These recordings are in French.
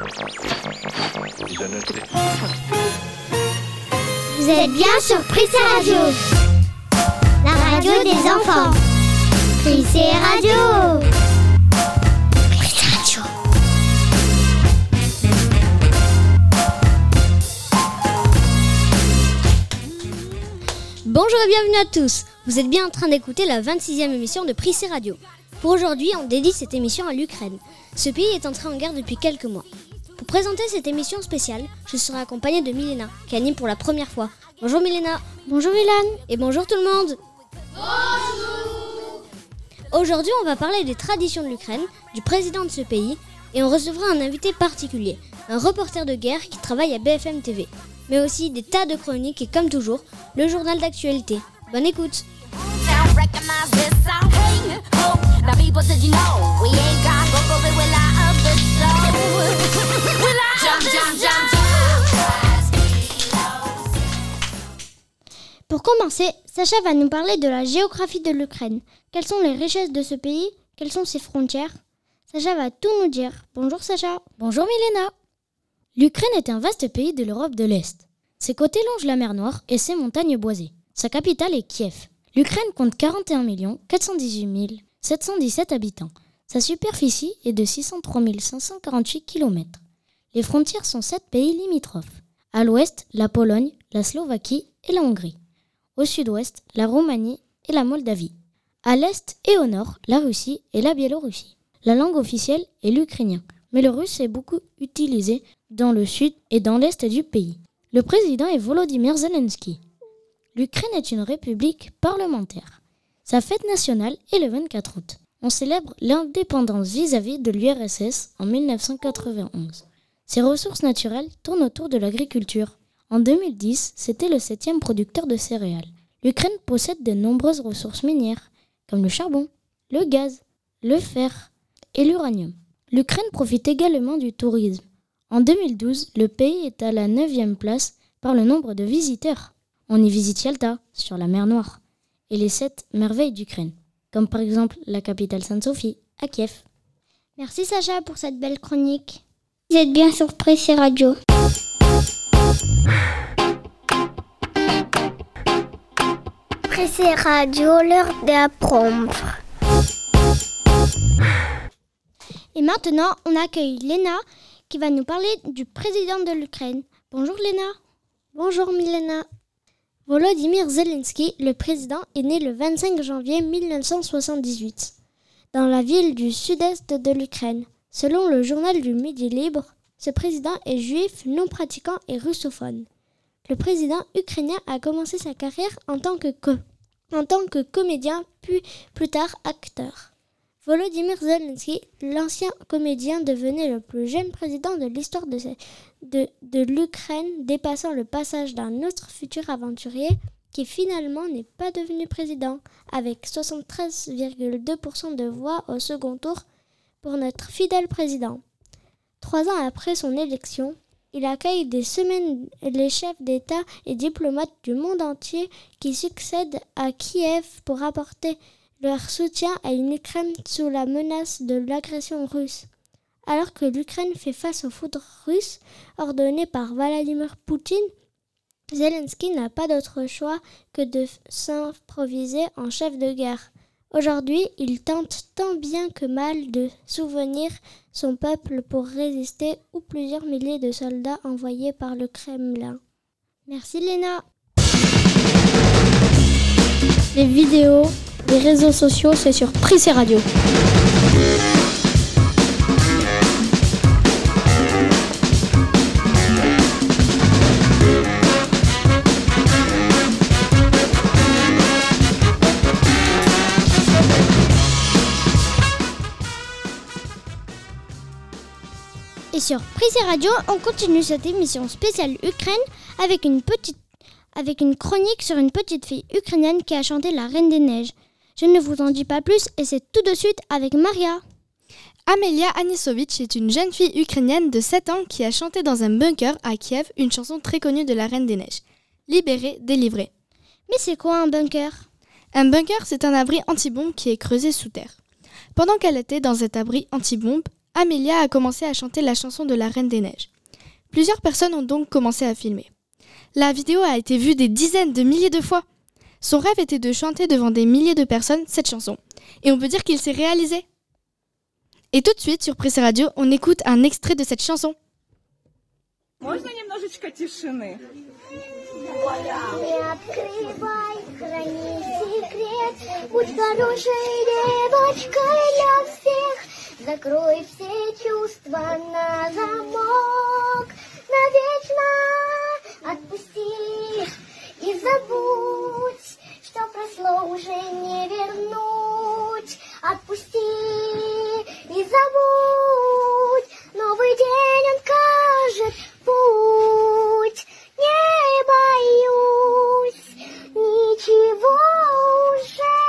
Vous êtes bien sur Prissé Radio, la radio des enfants. Prissé Radio. Prissé Radio. Bonjour et bienvenue à tous. Vous êtes bien en train d'écouter la 26e émission de Prissé Radio. Pour aujourd'hui, on dédie cette émission à l'Ukraine. Ce pays est entré en guerre depuis quelques mois. Pour présenter cette émission spéciale, je serai accompagnée de Milena, qui anime pour la première fois. Bonjour Milena. Bonjour Ilan. Et bonjour tout le monde. Bonjour. Aujourd'hui, on va parler des traditions de l'Ukraine, du président de ce pays, et on recevra un invité particulier, un reporter de guerre qui travaille à BFM TV, mais aussi des tas de chroniques et comme toujours, le journal d'actualité. Bonne écoute. Pour commencer, Sacha va nous parler de la géographie de l'Ukraine. Quelles sont les richesses de ce pays? Quelles sont ses frontières? Sacha va tout nous dire. Bonjour Sacha. Bonjour Milena. L'Ukraine est un vaste pays de l'Europe de l'Est. Ses côtés longent la mer Noire et ses montagnes boisées. Sa capitale est Kiev. L'Ukraine compte 41 418 717 habitants. Sa superficie est de 603 548 km. Les frontières sont sept pays limitrophes. À l'ouest, la Pologne, la Slovaquie et la Hongrie. Au sud-ouest, la Roumanie et la Moldavie. À l'est et au nord, la Russie et la Biélorussie. La langue officielle est l'ukrainien, mais le russe est beaucoup utilisé dans le sud et dans l'est du pays. Le président est Volodymyr Zelensky. L'Ukraine est une république parlementaire. Sa fête nationale est le 24 août. On célèbre l'indépendance vis-à-vis de l'URSS en 1991. Ses ressources naturelles tournent autour de l'agriculture. En 2010, c'était le septième producteur de céréales. L'Ukraine possède de nombreuses ressources minières, comme le charbon, le gaz, le fer et l'uranium. L'Ukraine profite également du tourisme. En 2012, le pays est à la 9e place par le nombre de visiteurs. On y visite Yalta, sur la mer Noire, et les sept merveilles d'Ukraine, comme par exemple la capitale Sainte-Sophie, à Kiev. Merci Sacha pour cette belle chronique. Vous êtes bien sur Pressé Radio. Pressé Radio, l'heure d'apprendre. Et maintenant, on accueille Léna qui va nous parler du président de l'Ukraine. Bonjour Léna. Bonjour Milena. Volodymyr Zelensky, le président, est né le 25 janvier 1978 dans la ville du sud-est de l'Ukraine. Selon le journal du Midi Libre, ce président est juif, non pratiquant et russophone. Le président ukrainien a commencé sa carrière en tant que, comédien, puis plus tard acteur. Volodymyr Zelensky, l'ancien comédien, devenait le plus jeune président de l'histoire de l'Ukraine, dépassant le passage d'un autre futur aventurier qui finalement n'est pas devenu président, avec 73,2% de voix au second tour pour notre fidèle président. Trois ans après son élection, il accueille des semaines les chefs d'État et diplomates du monde entier qui succèdent à Kiev pour apporter leur soutien à une Ukraine sous la menace de l'agression russe. Alors que l'Ukraine fait face aux foudres russes ordonnées par Vladimir Poutine, Zelensky n'a pas d'autre choix que de s'improviser en chef de guerre. Aujourd'hui, il tente tant bien que mal de souvenir son peuple pour résister aux plusieurs milliers de soldats envoyés par le Kremlin. Merci Léna. Les vidéos, les réseaux sociaux, c'est sur Prissé Radio. Et sur Prissé Radio, on continue cette émission spéciale Ukraine avec une petite avec une chronique sur une petite fille ukrainienne qui a chanté La Reine des Neiges. Je ne vous en dis pas plus et c'est tout de suite avec Maria. Amelia Anisovitch est une jeune fille ukrainienne de 7 ans qui a chanté dans un bunker à Kiev une chanson très connue de la Reine des Neiges. Libérée, délivrée. Mais c'est quoi un bunker? Un bunker, c'est un abri anti-bombe qui est creusé sous terre. Pendant qu'elle était dans cet abri anti-bombe, Amelia a commencé à chanter la chanson de la Reine des Neiges. Plusieurs personnes ont donc commencé à filmer. La vidéo a été vue des dizaines de milliers de fois. Son rêve était de chanter devant des milliers de personnes cette chanson. Et on peut dire qu'il s'est réalisé. Et tout de suite, sur Presse Radio, on écoute un extrait de cette chanson. Закрой все чувства на замок, навечно отпусти и забудь, что прошло уже не вернуть. Отпусти и забудь, новый день он кажет путь. Не боюсь ничего уже.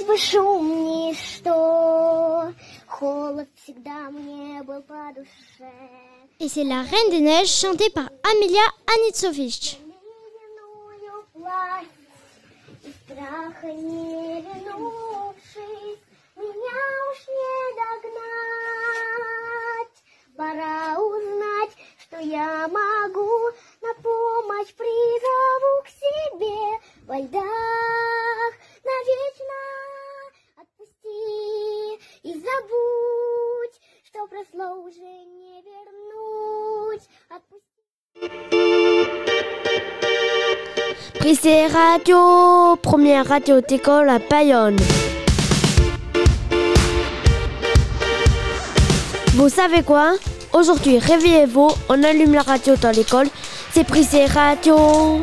Пусть бы шум ничто, холод всегда мне был по душе. Et c'est La Reine des Neiges chantée par Amelia Anitsovich. Страха не вернувшись, меня уж не догнать. Пора узнать, что я могу, на помощь призову к себе во льдах навечно отпусти и забудь, что прошло уже не вернуть. Отпусти. Prissé Radio, première radio d'école à Bayonne. Vous savez quoi Aujourd'hui, réveillez-vous, on allume la radio dans l'école. C'est Prissé Radio.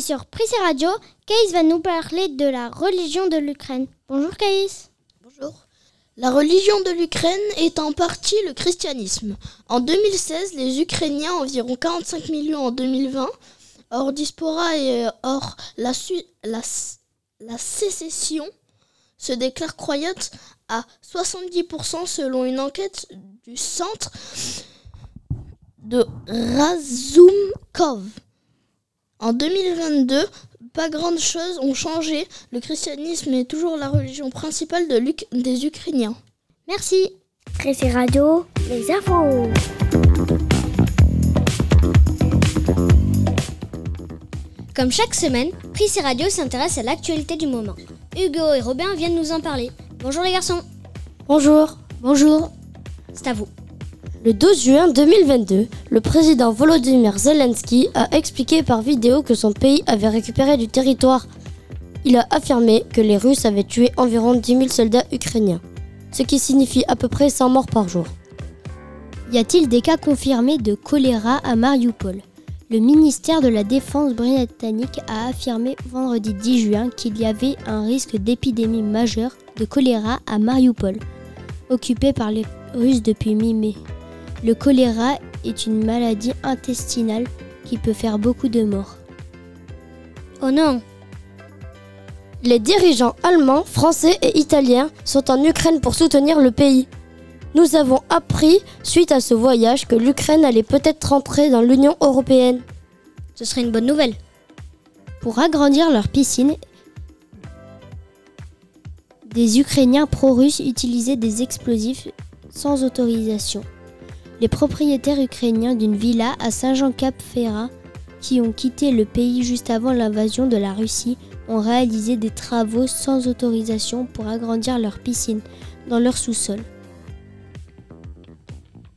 Sur Prissé Radio, Caïs va nous parler de la religion de l'Ukraine. Bonjour Caïs. Bonjour. La religion de l'Ukraine est en partie le christianisme. En 2016, les Ukrainiens, environ 45 millions en 2020, hors diaspora et euh, hors la, la, la sécession, se déclarent croyantes à 70% selon une enquête du centre de Razumkov. En 2022, pas grandes choses ont changé. Le christianisme est toujours la religion principale de des Ukrainiens. Merci. Pressé Radio, les infos. Comme chaque semaine, Prissé Radio s'intéresse à l'actualité du moment. Hugo et Robin viennent nous en parler. Bonjour les garçons. Bonjour. Bonjour. C'est à vous. Le 12 juin 2022, le président Volodymyr Zelensky a expliqué par vidéo que son pays avait récupéré du territoire. Il a affirmé que les Russes avaient tué environ 10 000 soldats ukrainiens, ce qui signifie à peu près 100 morts par jour. Y a-t-il des cas confirmés de choléra à Mariupol? Le ministère de la Défense britannique a affirmé vendredi 10 juin qu'il y avait un risque d'épidémie majeure de choléra à Mariupol, occupé par les Russes depuis mi-mai. Le choléra est une maladie intestinale qui peut faire beaucoup de morts. Oh non. Les dirigeants allemands, français et italiens sont en Ukraine pour soutenir le pays. Nous avons appris, suite à ce voyage, que l'Ukraine allait peut-être rentrer dans l'Union européenne. Ce serait une bonne nouvelle. Pour agrandir leur piscine, des Ukrainiens pro-russes utilisaient des explosifs sans autorisation. Les propriétaires ukrainiens d'une villa à Saint-Jean-Cap-Ferrat, qui ont quitté le pays juste avant l'invasion de la Russie, ont réalisé des travaux sans autorisation pour agrandir leur piscine dans leur sous-sol.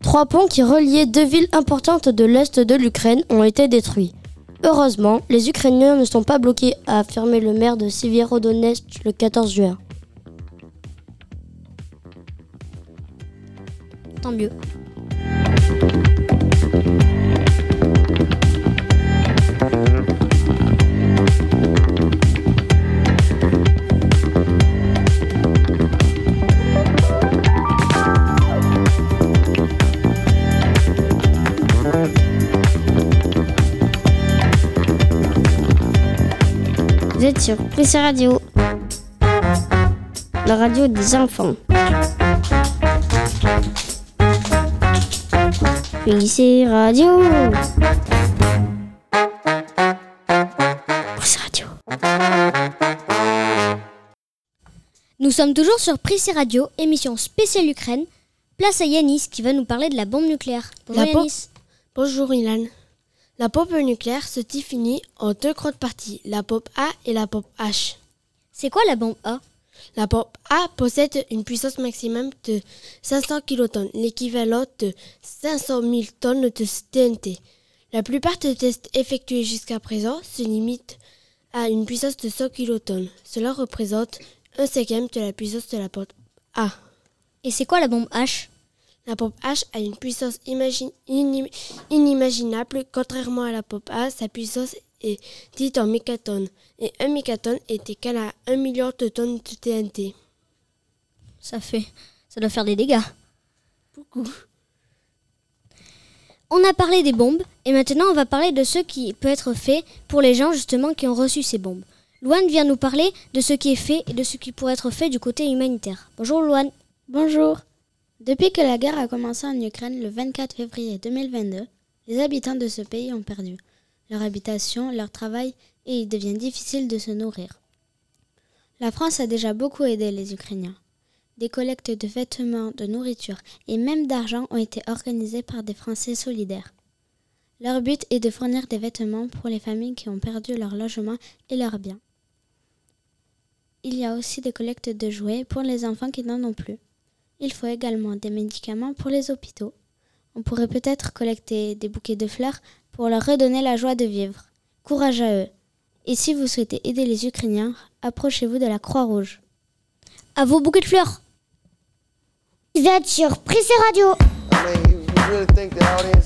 Trois ponts qui reliaient deux villes importantes de l'Est de l'Ukraine ont été détruits. Heureusement, les Ukrainiens ne sont pas bloqués, a affirmé le maire de Sivierodonetsk le 14 juin. Tant mieux. sur Prissé Radio, la radio des enfants. Prissé Radio. Prissé Radio. Nous sommes toujours sur Prissé Radio, émission spéciale Ukraine. Place à Yanis qui va nous parler de la bombe nucléaire. Bonjour Yanis. Bonjour Ilan. La pompe nucléaire se définit en deux grandes parties, la pompe A et la pompe H. C'est quoi la bombe A? La pompe A possède une puissance maximum de 500 kilotonnes, l'équivalent de 500 000 tonnes de TNT. La plupart des tests effectués jusqu'à présent se limitent à une puissance de 100 kilotonnes. Cela représente un cinquième de la puissance de la pompe A. Et c'est quoi la bombe H? La pompe H a une puissance imagi- inim- inimaginable. Contrairement à la pompe A, sa puissance est dite en mégatonnes. Et un mégatonne est égal à 1 million de tonnes de TNT. Ça fait. Ça doit faire des dégâts. Beaucoup. On a parlé des bombes et maintenant on va parler de ce qui peut être fait pour les gens justement qui ont reçu ces bombes. Louane vient nous parler de ce qui est fait et de ce qui pourrait être fait du côté humanitaire. Bonjour Louane. Bonjour. Depuis que la guerre a commencé en Ukraine le 24 février 2022, les habitants de ce pays ont perdu leur habitation, leur travail et il devient difficile de se nourrir. La France a déjà beaucoup aidé les Ukrainiens. Des collectes de vêtements, de nourriture et même d'argent ont été organisées par des Français solidaires. Leur but est de fournir des vêtements pour les familles qui ont perdu leur logement et leurs biens. Il y a aussi des collectes de jouets pour les enfants qui n'en ont plus. Il faut également des médicaments pour les hôpitaux. On pourrait peut-être collecter des bouquets de fleurs pour leur redonner la joie de vivre. Courage à eux. Et si vous souhaitez aider les Ukrainiens, approchez-vous de la Croix-Rouge. À vos bouquets de fleurs. Vous êtes sur Prissy Radio, I mean, you, you really think the audience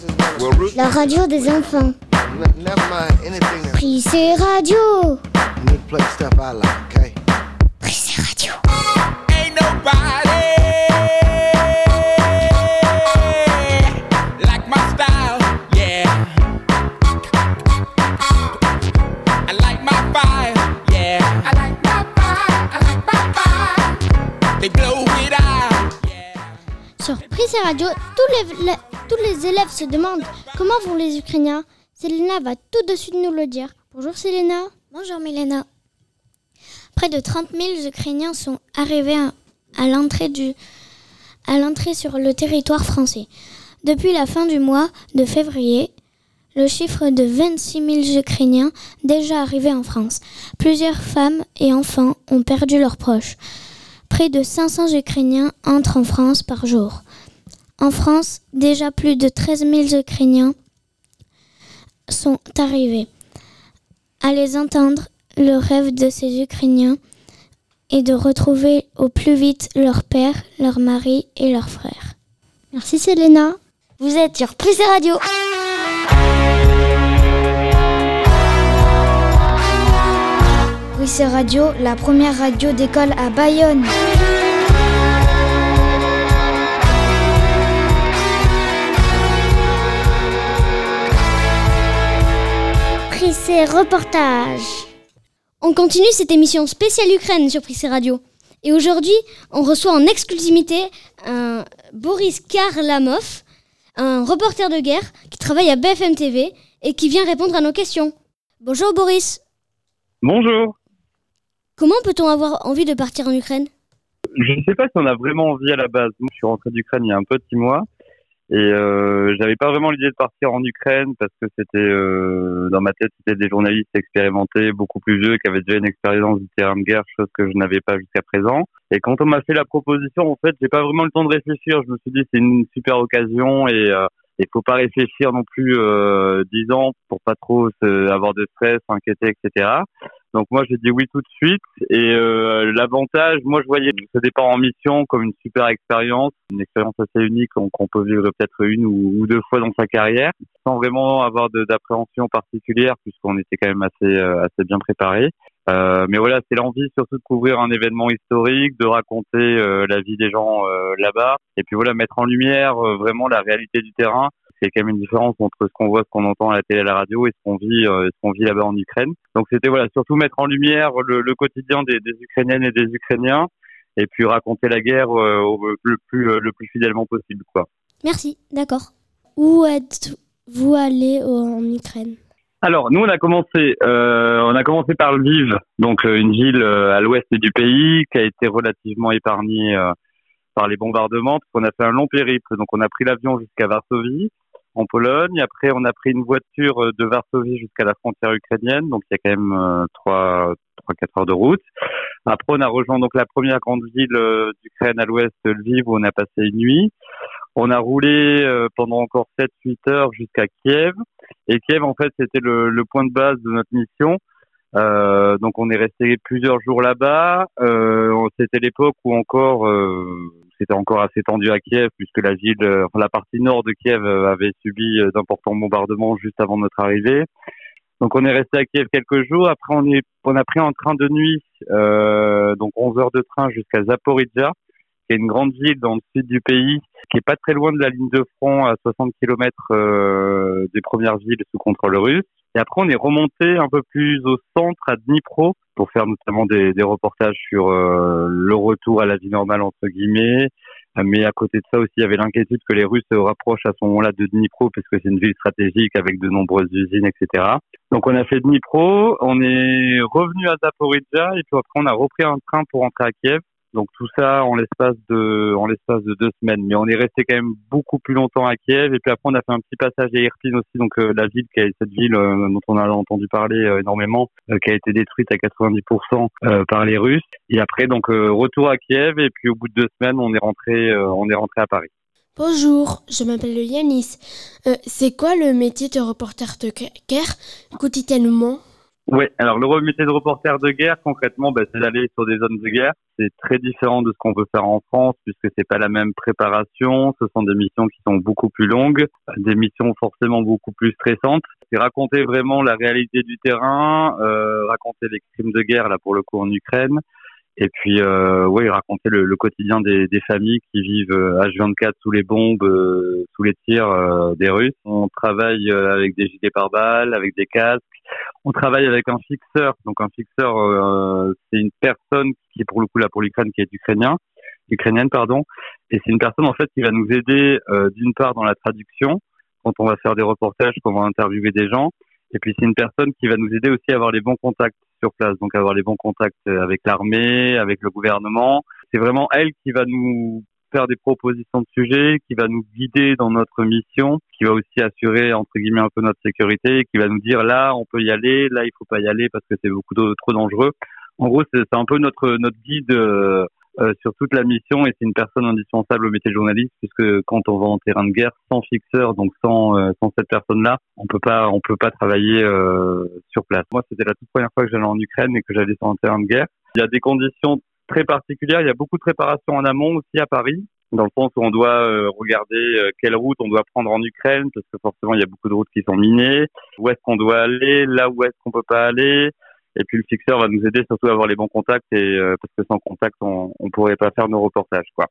Tous les, élèves se demandent comment vont les Ukrainiens. Selena va tout de suite nous le dire. Bonjour Selena. Bonjour Milena. Près de 30 000 Ukrainiens sont arrivés à, à l'entrée sur le territoire français. Depuis la fin du mois de février, le chiffre de 26 000 Ukrainiens déjà arrivés en France. Plusieurs femmes et enfants ont perdu leurs proches. Près de 500 Ukrainiens entrent en France par jour. En France, déjà plus de 13 000 Ukrainiens sont arrivés. À les entendre, le rêve de ces Ukrainiens est de retrouver au plus vite leur père, leur mari et leurs frères. Merci Selena. Vous êtes sur Prissy Radio. Prissy Radio, la première radio d'école à Bayonne. Prissy Reportage. On continue cette émission spéciale Ukraine sur Prissy Radio. Et aujourd'hui, on reçoit en exclusivité un Boris Karlamov, un reporter de guerre qui travaille à BFM TV et qui vient répondre à nos questions. Bonjour Boris. Bonjour. Comment peut-on avoir envie de partir en Ukraine? Je ne sais pas si on a vraiment envie à la base. Moi, je suis rentré d'Ukraine il y a un peu de six mois et euh, j'avais pas vraiment l'idée de partir en Ukraine parce que c'était euh, dans ma tête c'était des journalistes expérimentés, beaucoup plus vieux, qui avaient déjà une expérience du terrain de guerre, chose que je n'avais pas jusqu'à présent. Et quand on m'a fait la proposition, en fait, j'ai pas vraiment le temps de réfléchir. Je me suis dit c'est une super occasion et euh, il faut pas réfléchir non plus euh, dix ans pour pas trop se- avoir de stress, s'inquiéter, etc. Donc moi j'ai dit oui tout de suite et euh, l'avantage, moi je voyais ce départ en mission comme une super expérience, une expérience assez unique qu'on peut vivre peut-être une ou, deux fois dans sa carrière, sans vraiment avoir d'appréhension particulière puisqu'on était quand même assez euh, assez bien préparé. Euh, mais voilà, c'est l'envie surtout de couvrir un événement historique, de raconter euh, la vie des gens euh, là-bas, et puis voilà, mettre en lumière euh, vraiment la réalité du terrain. C'est quand même une différence entre ce qu'on voit, ce qu'on entend à la télé, à la radio, et ce qu'on vit, euh, ce qu'on vit là-bas en Ukraine. Donc c'était voilà, surtout mettre en lumière le, le quotidien des, des Ukrainiennes et des Ukrainiens, et puis raconter la guerre euh, au- le plus euh, le plus fidèlement possible, quoi. Merci, d'accord. Où êtes-vous allé en Ukraine? Alors, nous, on a commencé, euh, on a commencé par Lviv, donc une ville à l'ouest du pays qui a été relativement épargnée euh, par les bombardements, parce qu'on a fait un long périple. Donc, on a pris l'avion jusqu'à Varsovie, en Pologne. Après, on a pris une voiture euh, de Varsovie jusqu'à la frontière ukrainienne, donc il y a quand même euh, trois, trois, quatre heures de route. Après, on a rejoint donc la première grande ville euh, d'Ukraine à l'ouest, Lviv, où on a passé une nuit. On a roulé pendant encore 7-8 heures jusqu'à Kiev. Et Kiev, en fait, c'était le, le point de base de notre mission. Euh, donc, on est resté plusieurs jours là-bas. Euh, c'était l'époque où encore, euh, c'était encore assez tendu à Kiev, puisque la ville, euh, la partie nord de Kiev euh, avait subi euh, d'importants bombardements juste avant notre arrivée. Donc, on est resté à Kiev quelques jours. Après, on est, on a pris un train de nuit, euh, donc 11 heures de train jusqu'à Zaporizhia, qui est une grande ville dans le sud du pays, qui est pas très loin de la ligne de front, à 60 km euh, des premières villes sous contrôle russe. Et après, on est remonté un peu plus au centre, à Dnipro, pour faire notamment des, des reportages sur euh, le retour à la vie normale, entre guillemets. Mais à côté de ça aussi, il y avait l'inquiétude que les Russes se rapprochent à ce moment-là de Dnipro, puisque c'est une ville stratégique avec de nombreuses usines, etc. Donc on a fait Dnipro, on est revenu à Zaporizhia, et puis après on a repris un train pour rentrer à Kiev. Donc tout ça en l'espace de en l'espace de deux semaines. Mais on est resté quand même beaucoup plus longtemps à Kiev et puis après on a fait un petit passage à Irpin aussi, donc euh, la ville qui a cette ville euh, dont on a entendu parler euh, énormément, qui a été détruite à 90% euh, par les Russes. Et après donc retour à Kiev et puis au bout de deux semaines on est rentré on est rentré à Paris. Bonjour, je m'appelle Yanis. C'est quoi le métier de reporter de guerre quotidiennement? Ouais, alors le métier de reporter de guerre, concrètement, bah, c'est d'aller sur des zones de guerre. C'est très différent de ce qu'on peut faire en France, puisque c'est pas la même préparation. Ce sont des missions qui sont beaucoup plus longues, des missions forcément beaucoup plus stressantes. C'est raconter vraiment la réalité du terrain, euh, raconter les crimes de guerre, là pour le coup en Ukraine, et puis euh, oui, raconter le, quotidien des, familles qui vivent euh, H24 sous les bombes, euh, sous les tirs euh, des Russes. On travaille euh, avec des gilets pare-balles, avec des casques. On travaille avec un fixeur. Donc un fixeur, euh, c'est une personne qui est pour le coup là pour l'Ukraine, qui est ukrainien, ukrainienne pardon. Et c'est une personne en fait qui va nous aider euh, d'une part dans la traduction quand on va faire des reportages, quand on va interviewer des gens. Et puis c'est une personne qui va nous aider aussi à avoir les bons contacts sur place, donc avoir les bons contacts avec l'armée, avec le gouvernement. C'est vraiment elle qui va nous faire des propositions de sujets, qui va nous guider dans notre mission, qui va aussi assurer entre guillemets un peu notre sécurité, qui va nous dire là on peut y aller, là il faut pas y aller parce que c'est beaucoup trop dangereux. En gros, c'est un peu notre notre guide euh, euh, sur toute la mission et c'est une personne indispensable au métier de journaliste puisque quand on va en terrain de guerre sans fixeur, donc sans euh, cette personne-là, on peut pas on peut pas travailler sur place. Moi, c'était la toute première fois que j'allais en Ukraine et que j'allais sur un terrain de guerre. Il y a des conditions très particulières. Il y a beaucoup de préparation en amont aussi à Paris, dans le sens où on doit euh, regarder euh, quelle route on doit prendre en Ukraine, parce que forcément il y a beaucoup de routes qui sont minées. Où est-ce qu'on doit aller, là où est-ce qu'on peut pas aller. Et puis le fixeur va nous aider surtout à avoir les bons contacts, et euh, parce que sans contact on, on pourrait pas faire nos reportages, quoi.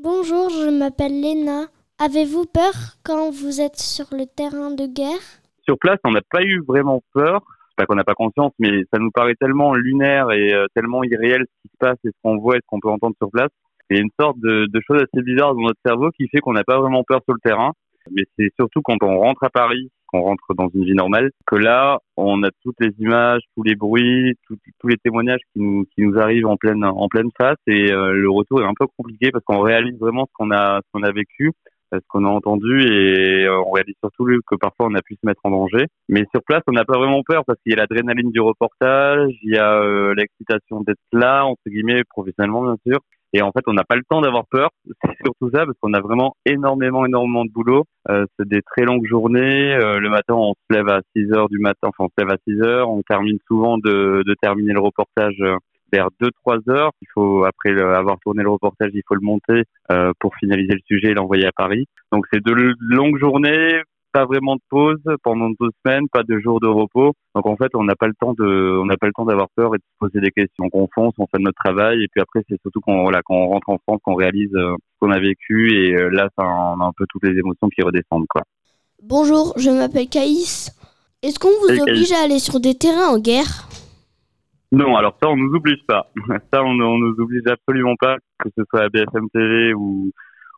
Bonjour, je m'appelle Léna. Avez-vous peur quand vous êtes sur le terrain de guerre? Sur place, on n'a pas eu vraiment peur. Qu'on n'a pas conscience, mais ça nous paraît tellement lunaire et euh, tellement irréel ce qui se passe et ce qu'on voit et ce qu'on peut entendre sur place. Il y a une sorte de, de chose assez bizarre dans notre cerveau qui fait qu'on n'a pas vraiment peur sur le terrain. Mais c'est surtout quand on rentre à Paris, qu'on rentre dans une vie normale, que là, on a toutes les images, tous les bruits, tous les témoignages qui nous, qui nous arrivent en pleine, en pleine face. Et euh, le retour est un peu compliqué parce qu'on réalise vraiment ce qu'on a, ce qu'on a vécu, ce qu'on a entendu, et euh, on réalise surtout que parfois on a pu se mettre en danger. Mais sur place, on n'a pas vraiment peur parce qu'il y a l'adrénaline du reportage, il y a euh, l'excitation d'être là, entre guillemets, professionnellement bien sûr. Et en fait, on n'a pas le temps d'avoir peur. C'est surtout ça, parce qu'on a vraiment énormément, énormément de boulot. Euh, c'est des très longues journées. Euh, le matin, on se lève à 6 heures du matin. Enfin, on se lève à 6 heures. On termine souvent de, de terminer le reportage euh, vers 2-3 heures. Il faut, après avoir tourné le reportage, il faut le monter euh, pour finaliser le sujet et l'envoyer à Paris. Donc, c'est de longues journées, pas vraiment de pause pendant deux semaines, pas de jours de repos. Donc en fait, on n'a pas le temps de, on n'a pas le temps d'avoir peur et de se poser des questions. On fonce, on fait notre travail et puis après c'est surtout quand voilà, quand on rentre en France qu'on réalise euh, ce qu'on a vécu et euh, là, ça, on a un peu toutes les émotions qui redescendent quoi. Bonjour, je m'appelle Caïs. Est-ce qu'on vous oblige Caïs. à aller sur des terrains en guerre? Non, alors ça, on nous oblige pas. Ça, on, on nous oblige absolument pas, que ce soit à BFM TV ou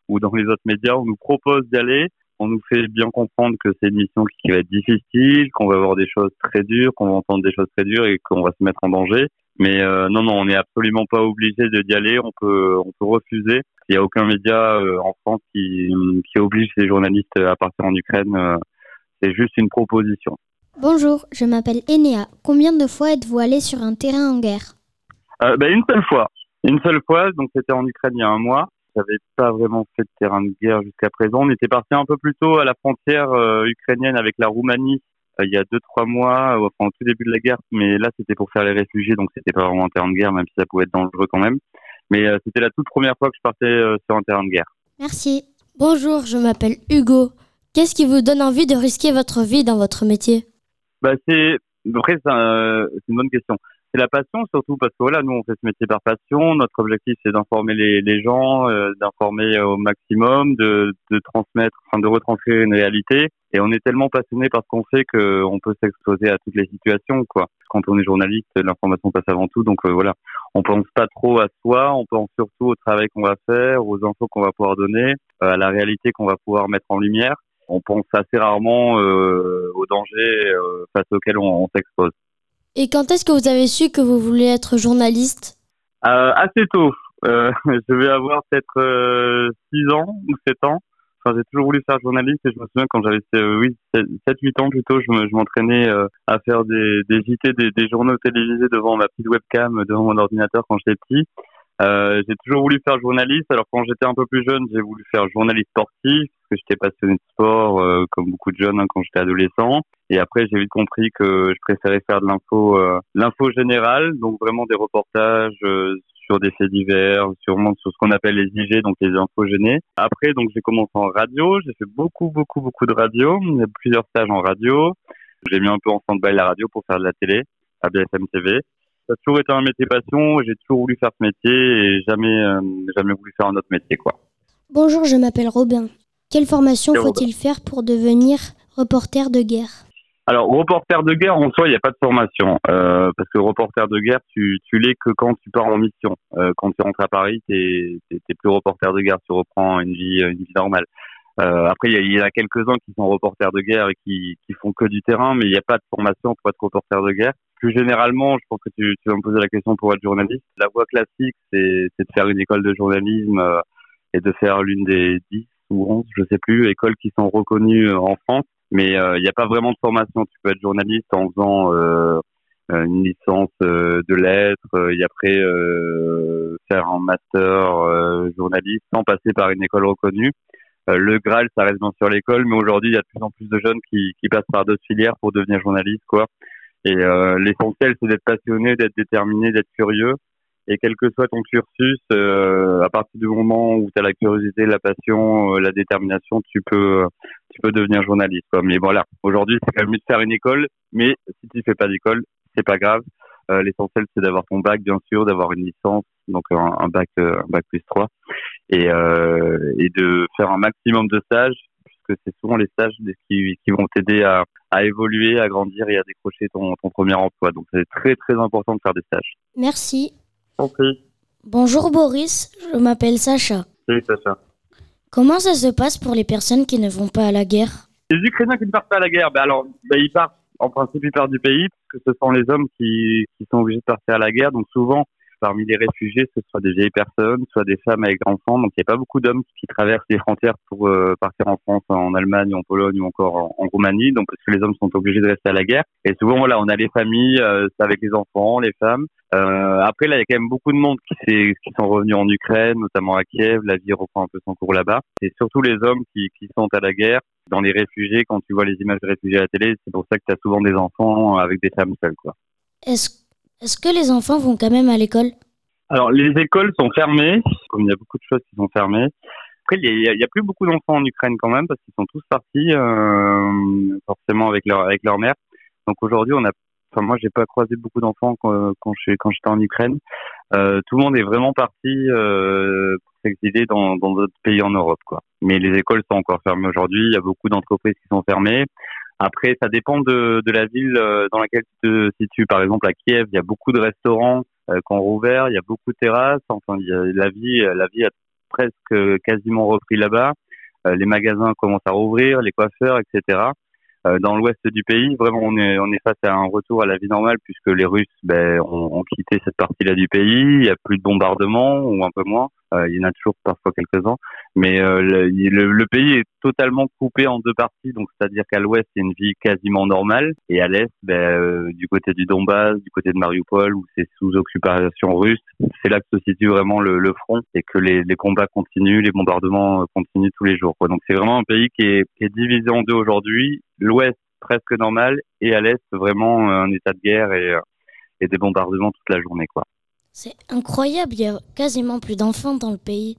ou dans les autres médias. On nous propose d'y aller. On nous fait bien comprendre que c'est une mission qui va être difficile, qu'on va avoir des choses très dures, qu'on va entendre des choses très dures et qu'on va se mettre en danger. Mais euh, non, non, on n'est absolument pas obligé d'y aller. On peut, on peut refuser. Il n'y a aucun média euh, en France qui, qui oblige les journalistes à partir en Ukraine. Euh, c'est juste une proposition. Bonjour, je m'appelle Enea. Combien de fois êtes-vous allé sur un terrain en guerre euh, ben, Une seule fois. Une seule fois, donc c'était en Ukraine il y a un mois. J'avais pas vraiment fait de terrain de guerre jusqu'à présent. On était parti un peu plus tôt à la frontière euh, ukrainienne avec la Roumanie euh, il y a deux trois mois, enfin au tout début de la guerre. Mais là, c'était pour faire les réfugiés, donc c'était pas vraiment un terrain de guerre, même si ça pouvait être dangereux quand même. Mais c'était la toute première fois que je partais sur un terrain de guerre. Merci. Bonjour, je m'appelle Hugo. Qu'est-ce qui vous donne envie de risquer votre vie dans votre métier? Bah c'est après c'est un- une bonne question. C'est la passion surtout parce que voilà nous on fait ce métier par passion. Notre objectif c'est d'informer les, les gens, euh, d'informer au maximum, de, de transmettre, enfin de retranscrire une réalité. Et on est tellement passionné par ce qu'on fait qu'on peut s'exposer à toutes les situations quoi. Quand on est journaliste, l'information passe avant tout. Donc euh, voilà, on pense pas trop à soi, on pense surtout au travail qu'on va faire, aux infos qu'on va pouvoir donner, euh, à la réalité qu'on va pouvoir mettre en lumière on pense assez rarement euh, aux dangers euh, face auxquels on, on s'expose. Et quand est-ce que vous avez su que vous voulez être journaliste? Euh, assez tôt, euh, je vais avoir peut-être 6 ans ou 7 ans. Enfin, j'ai toujours voulu faire journaliste et je me souviens quand j'avais euh, oui, 7-8 ans plutôt, je me- je m'entraînais à faire des, des JT, des, des journaux télévisés devant ma petite webcam, devant mon ordinateur quand j'étais petit. Euh, j'ai toujours voulu faire journaliste. Alors quand j'étais un peu plus jeune, j'ai voulu faire journaliste sportif parce que j'étais passionné de sport euh, comme beaucoup de jeunes hein, quand j'étais adolescent. Et après j'ai vite compris que je préférais faire de l'info, euh, l'info générale, donc vraiment des reportages euh, sur des faits divers, sûrement sur ce qu'on appelle les IG, donc les infos gênées. Après donc j'ai commencé en radio, j'ai fait beaucoup beaucoup beaucoup de radio, a plusieurs stages en radio. J'ai mis un peu en stand-by la radio pour faire de la télé à BFM TV ça a toujours été un métier passion. J'ai toujours voulu faire ce métier et jamais, euh, jamais voulu faire un autre métier, quoi. Bonjour, je m'appelle Robin. Quelle formation faut-il faire pour devenir reporter de guerre? Alors, reporter de guerre, en soi, il n'y a pas de formation. Euh, parce que reporter de guerre, tu, tu l'es que quand tu pars en mission. Euh, quand tu rentres à Paris, tu n'es plus reporter de guerre. Tu reprends une vie, une vie normale. Euh, après, il y, a- il y en a quelques-uns qui sont reporters de guerre et qui, qui font que du terrain, mais il n'y a pas de formation pour être reporter de guerre. Plus généralement, je pense que tu, tu vas me poser la question pour être journaliste. La voie classique, c'est c'est de faire une école de journalisme euh, et de faire l'une des 10 ou 11, je sais plus, écoles qui sont reconnues euh, en France. Mais euh, il n'y a pas vraiment de formation. Tu peux être journaliste en faisant euh, euh, une licence euh, de lettres euh, et après euh, faire un master euh, journaliste sans passer par une école reconnue. Euh, le Graal, ça reste bien sûr l'école, mais aujourd'hui, il y a de plus en plus de jeunes qui, qui passent par d'autres filières pour devenir journaliste, quoi. Et euh, l'essentiel, c'est d'être passionné, d'être déterminé, d'être curieux. Et quel que soit ton cursus, euh, à partir du moment où tu as la curiosité, la passion, euh, la détermination, tu peux, tu peux devenir journaliste. Quoi. Mais voilà, aujourd'hui, c'est quand même mieux de faire une école, mais si tu fais pas d'école, c'est pas grave. Euh, L'essentiel, c'est d'avoir ton bac, bien sûr, d'avoir une licence, donc un, bac, euh, un bac plus 3, et, euh, et de faire un maximum de stages, puisque c'est souvent les stages qui, qui vont t'aider à, à évoluer, à grandir et à décrocher ton, ton premier emploi. Donc, c'est très, très important de faire des stages. Merci. Compris. Bonjour Boris, je m'appelle Sacha. Salut, Sacha. Comment ça se passe pour les personnes qui ne vont pas à la guerre? Les Ukrainiens qui ne partent pas à la guerre, ben alors, ben ils partent, en principe, ils partent du pays, parce que ce sont les hommes qui, qui sont obligés de partir à la guerre. Donc souvent, parmi les réfugiés, ce soit des vieilles personnes, soit des femmes avec enfants. Donc il n'y a pas beaucoup d'hommes qui traversent les frontières pour euh, partir en France, en Allemagne, en Pologne ou encore en, Roumanie. Donc parce que les hommes sont obligés de rester à la guerre. Et souvent, voilà, on a les familles, euh, avec les enfants, les femmes. Euh, après, là, il y a quand même beaucoup de monde qui, qui sont revenus en Ukraine, notamment à Kiev. La vie reprend un peu son cours là-bas. C'est surtout les hommes qui, qui sont à la guerre. Dans les réfugiés, quand tu vois les images de réfugiés à la télé, c'est pour ça que tu as souvent des enfants avec des femmes seules. Quoi. Est-ce est-ce que les enfants vont quand même à l'école? Alors, les écoles sont fermées, comme il y a beaucoup de choses qui sont fermées. Après, il y a, plus beaucoup d'enfants en Ukraine quand même, parce qu'ils sont tous partis, euh, forcément avec leur avec leur mère. Donc aujourd'hui, on a, enfin moi, j'ai pas croisé beaucoup d'enfants quand, j'étais en Ukraine. Euh, tout le monde est vraiment parti euh, pour s'exiler dans d'autres pays en Europe, quoi. Mais les écoles sont encore fermées aujourd'hui. Il y a beaucoup d'entreprises qui sont fermées. Après, ça dépend de, la ville euh, dans laquelle tu te situes. Par exemple, à Kiev, il y a beaucoup de restaurants euh, qui ont rouvert, il y a beaucoup de terrasses. Enfin, il y a, la vie, la vie a presque quasiment repris là-bas. Euh, les magasins commencent à rouvrir, les coiffeurs, etc. Euh, dans l'ouest du pays, vraiment, on est, on face à un retour à la vie normale puisque les Russes ben, ont, ont quitté cette partie-là du pays. Il n'y a plus de bombardements ou un peu moins. Euh, il y en a toujours parfois quelques-uns, mais euh, le, le, le pays est totalement coupé en deux parties. Donc, c'est-à-dire qu'à l'ouest, il y a une vie quasiment normale, et à l'est, ben, euh, du côté du Donbass, du côté de Mariupol, où c'est sous occupation russe, c'est là que se situe vraiment le, le front et que les, les, combats continuent, les bombardements continuent tous les jours. Quoi. Donc, c'est vraiment un pays qui est, qui est divisé en deux aujourd'hui. L'ouest presque normal et à l'est vraiment un état de guerre et, et des bombardements toute la journée, quoi. C'est incroyable, il y a quasiment plus d'enfants dans le pays.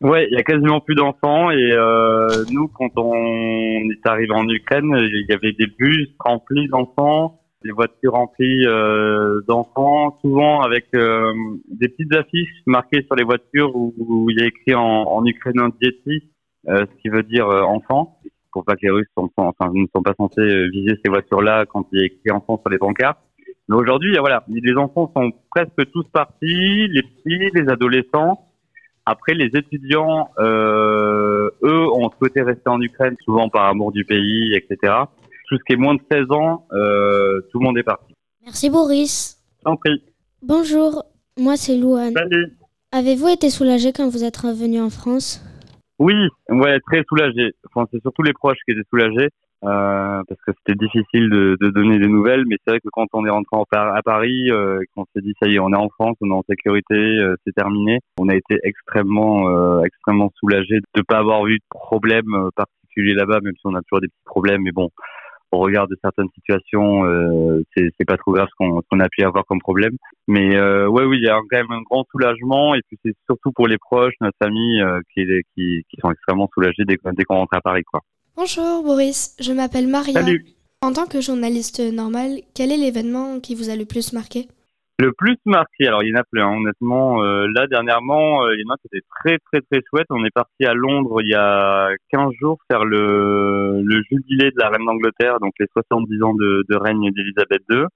Ouais, il y a quasiment plus d'enfants et euh, nous, quand on est arrivé en Ukraine, il y avait des bus remplis d'enfants, des voitures remplies euh, d'enfants, souvent avec euh, des petites affiches marquées sur les voitures où, il y a écrit en, en ukrainien Dieti, ce qui veut dire enfant, pour pas que les Russes ne sont pas censés viser ces voitures-là quand il y a écrit enfant sur les pancartes. Mais aujourd'hui, voilà, les enfants sont presque tous partis, les petits, les adolescents. Après, les étudiants, euh, eux, ont souhaité rester en Ukraine, souvent par amour du pays, etc. Tout ce qui est moins de 16 ans, euh, tout le monde est parti. Merci Boris. T'en prie. Bonjour, moi c'est Louane. Salut. Avez-vous été soulagé quand vous êtes revenu en France? Oui, ouais, très soulagé. Enfin, c'est surtout les proches qui étaient soulagés. Euh, parce que c'était difficile de, de, donner des nouvelles, mais c'est vrai que quand on est rentré à Paris, euh, qu'on s'est dit ça y est, on est en France, on est en sécurité, euh, c'est terminé, on a été extrêmement, euh, extrêmement soulagé de pas avoir eu de problème euh, particulier là-bas, même si on a toujours des petits problèmes, mais bon, au regard de certaines situations, euh, c'est pas trop grave ce qu'on qu a pu avoir comme problème. Mais euh, ouais, oui, il y a quand même un grand soulagement et puis c'est surtout pour les proches, notre famille, euh, qui, qui, qui sont extrêmement soulagés dès, dès qu'on rentre à Paris, quoi. Bonjour Boris, je m'appelle Maria. Salut. En tant que journaliste normal, quel est l'événement qui vous a le plus marqué? Le plus marqué, alors il y en a plein, honnêtement. Euh, là, dernièrement, euh, il y en a qui étaient très très très chouettes. On est parti à Londres il y a 15 jours faire le, le jubilé de la reine d'Angleterre, donc les 70 ans de, de règne d'Elisabeth II.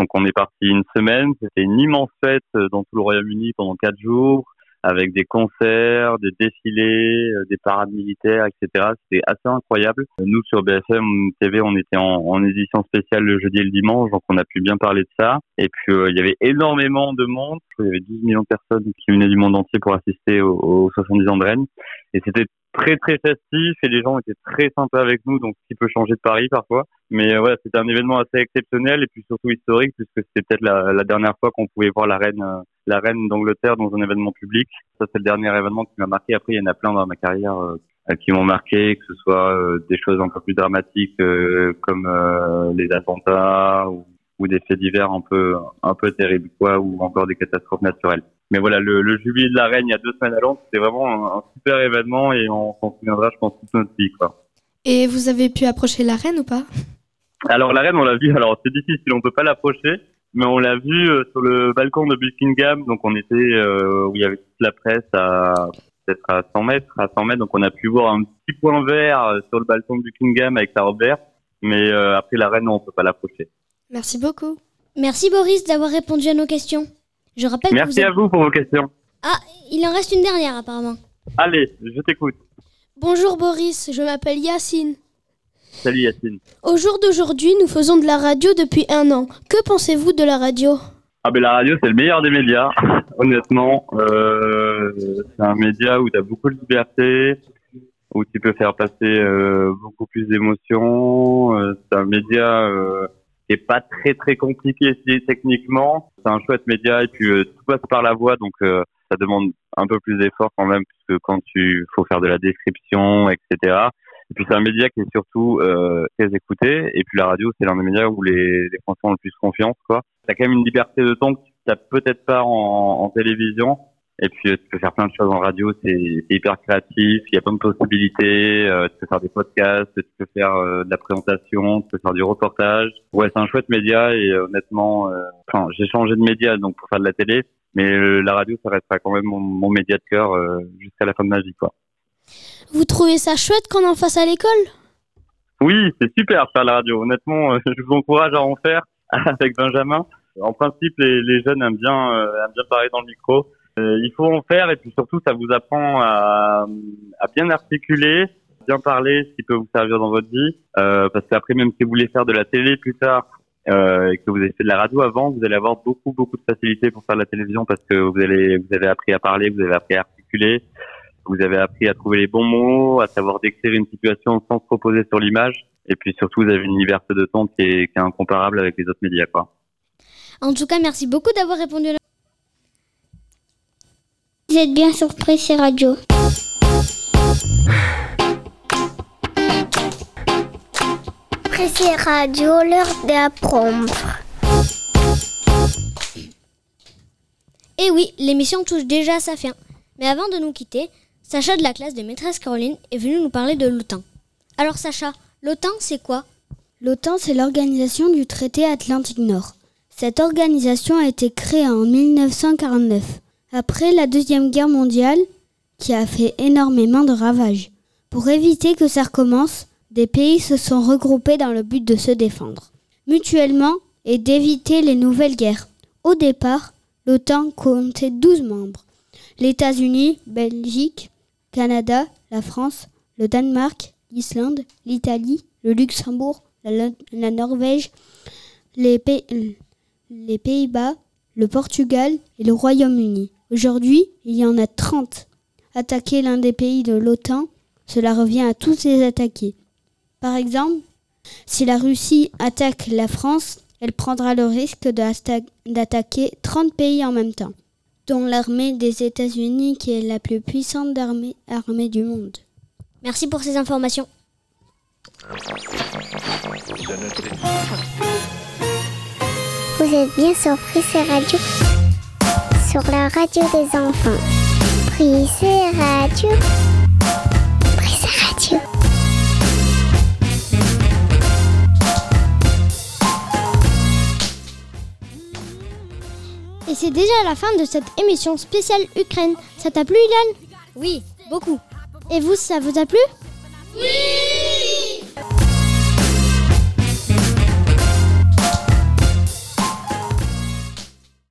Donc on est parti une semaine, c'était une immense fête dans tout le Royaume-Uni pendant quatre jours avec des concerts, des défilés, des parades militaires, etc. C'était assez incroyable. Nous, sur BFM TV, on était en, en, édition spéciale le jeudi et le dimanche, donc on a pu bien parler de ça. Et puis, euh, il y avait énormément de monde. Il y avait 12 millions de personnes qui venaient du monde entier pour assister aux, aux 70 ans de Rennes. Et c'était très très festif et les gens étaient très sympas avec nous, donc ce qui peut changer de Paris parfois. Mais euh, voilà, c'était un événement assez exceptionnel et puis surtout historique puisque c'était peut-être la, dernière fois qu'on pouvait voir la reine, euh, la reine d'Angleterre dans un événement public. Ça c'est le dernier événement qui m'a marqué. Après, il y en a plein dans ma carrière euh, qui m'ont marqué, que ce soit des choses peu plus dramatiques comme les attentats ou, ou, des faits divers un peu un peu terribles quoi, ou encore des catastrophes naturelles mais voilà, le, le, jubilé de la reine il y a deux semaines à Londres, c'était vraiment un, un, super événement et on s'en souviendra, je pense, toute notre vie. Quoi. Et vous avez pu approcher la reine ou pas? Alors la reine, on l'a vu, alors c'est difficile, on peut pas l'approcher, mais on l'a vu euh, sur le balcon de Buckingham, donc on était euh, où il y avait toute la presse à peut-être à 100 mètres, à 100 mètres, donc on a pu voir un petit point vert euh, sur le balcon de Buckingham avec la robe verte, mais euh, après la reine, non, on peut pas l'approcher. Merci beaucoup. Merci Boris d'avoir répondu à nos questions. Je rappelle Merci que vous à vous pour vos questions. Ah, il en reste une dernière apparemment. Allez, je t'écoute. Bonjour Boris, je m'appelle Yacine. Salut Yacine. Au jour d'aujourd'hui, nous faisons de la radio depuis un an. Que pensez-vous de la radio? Ah ben la radio c'est le meilleur des médias, honnêtement. Euh, c'est un média où tu as beaucoup de liberté, où tu peux faire passer euh, beaucoup plus d'émotions. Euh, c'est un média euh, est pas très très compliqué techniquement. C'est un chouette média et puis euh, tout passe par la voix, donc euh, ça demande un peu plus d'effort quand même, puisque quand tu faut faire de la description, etc. Et puis c'est un média qui est surtout euh, très écouté. Et puis la radio, c'est l'un des médias où les, les Français ont le plus confiance, quoi. T'as quand même une liberté de ton que tu n'as peut-être pas en, en télévision. Et puis tu peux faire plein de choses en radio, c'est hyper créatif, il y a plein de possibilités, euh, tu peux faire des podcasts, tu peux faire euh, de la présentation, tu peux faire du reportage. Ouais, c'est un chouette média et euh, honnêtement, enfin, j'ai changé de média donc pour faire de la télé, mais la radio ça restera quand même mon, mon média de cœur jusqu'à la fin de ma vie quoi. Vous trouvez ça chouette qu'on en fasse à l'école? Oui, c'est super faire la radio. Honnêtement, je vous encourage à en faire avec Benjamin. En principe, les, les jeunes aiment bien, aiment bien parler dans le micro. Euh, il faut en faire et puis surtout ça vous apprend à, à bien articuler, bien parler, ce qui peut vous servir dans votre vie, euh, parce qu'après même si vous voulez faire de la télé plus tard euh, et que vous avez fait de la radio avant, vous allez avoir beaucoup beaucoup de facilité pour faire de la télévision parce que vous allez vous avez appris à parler, vous avez appris à articuler, vous avez appris à trouver les bons mots, à savoir décrire une situation sans se reposer sur l'image, et puis surtout vous avez une liberté de ton qui est, qui est incomparable avec les autres médias quoi. En tout cas, merci beaucoup d'avoir répondu à. Vous êtes bien sur Prissé Radio. Prissé Radio, l'heure d'apprendre. Et Eh oui, l'émission touche déjà à sa fin. Mais avant de nous quitter, Sacha de la classe de maîtresse Caroline est venue nous parler de l'OTAN. Alors Sacha, l'OTAN c'est quoi? L'OTAN, c'est l'organisation du traité Atlantique Nord. Cette organisation a été créée en 1949, après la Deuxième Guerre mondiale, qui a fait énormément de ravages. Pour éviter que ça recommence, des pays se sont regroupés dans le but de se défendre mutuellement et d'éviter les nouvelles guerres. Au départ, l'OTAN comptait 12 membres. Les États-Unis, Belgique, Canada, la France, le Danemark, l'Islande, l'Italie, le Luxembourg, la, Norvège, les Pays-Bas, le Portugal et le Royaume-Uni. Aujourd'hui, il y en a 30. Attaquer l'un des pays de l'OTAN, cela revient à tous les attaquer. Par exemple, si la Russie attaque la France, elle prendra le risque d'attaquer 30 pays en même temps, dont l'armée des États-Unis qui est la plus puissante armée, armée du monde. Merci pour ces informations. Vous êtes bien sur Prissé Radio. Sur la radio des enfants. Prissé Radio. Prissé Radio. Et c'est déjà la fin de cette émission spéciale Ukraine. Ça t'a plu, Ilan? Oui, beaucoup. Et vous, ça vous a plu? Oui